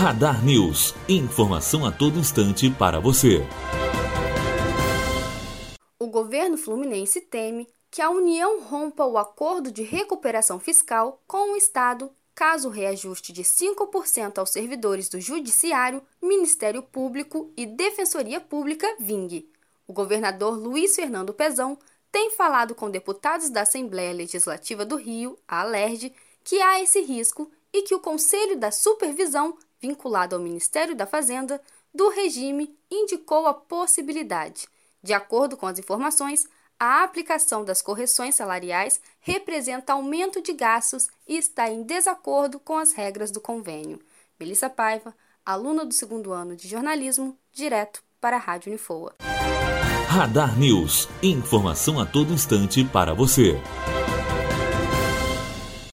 Radar News. Informação a todo instante para você. O governo fluminense teme que a União rompa o acordo de recuperação fiscal com o Estado caso o reajuste de 5% aos servidores do Judiciário, Ministério Público e Defensoria Pública vingue. O governador Luiz Fernando Pezão tem falado com deputados da Assembleia Legislativa do Rio, a ALERJ, que há esse risco e que o Conselho da Supervisão, vinculado ao Ministério da Fazenda, do regime indicou a possibilidade. De acordo com as informações, a aplicação das correções salariais representa aumento de gastos e está em desacordo com as regras do convênio. Melissa Paiva, aluna do segundo ano de jornalismo, direto para a Rádio Unifoa. Radar News. Informação a todo instante para você.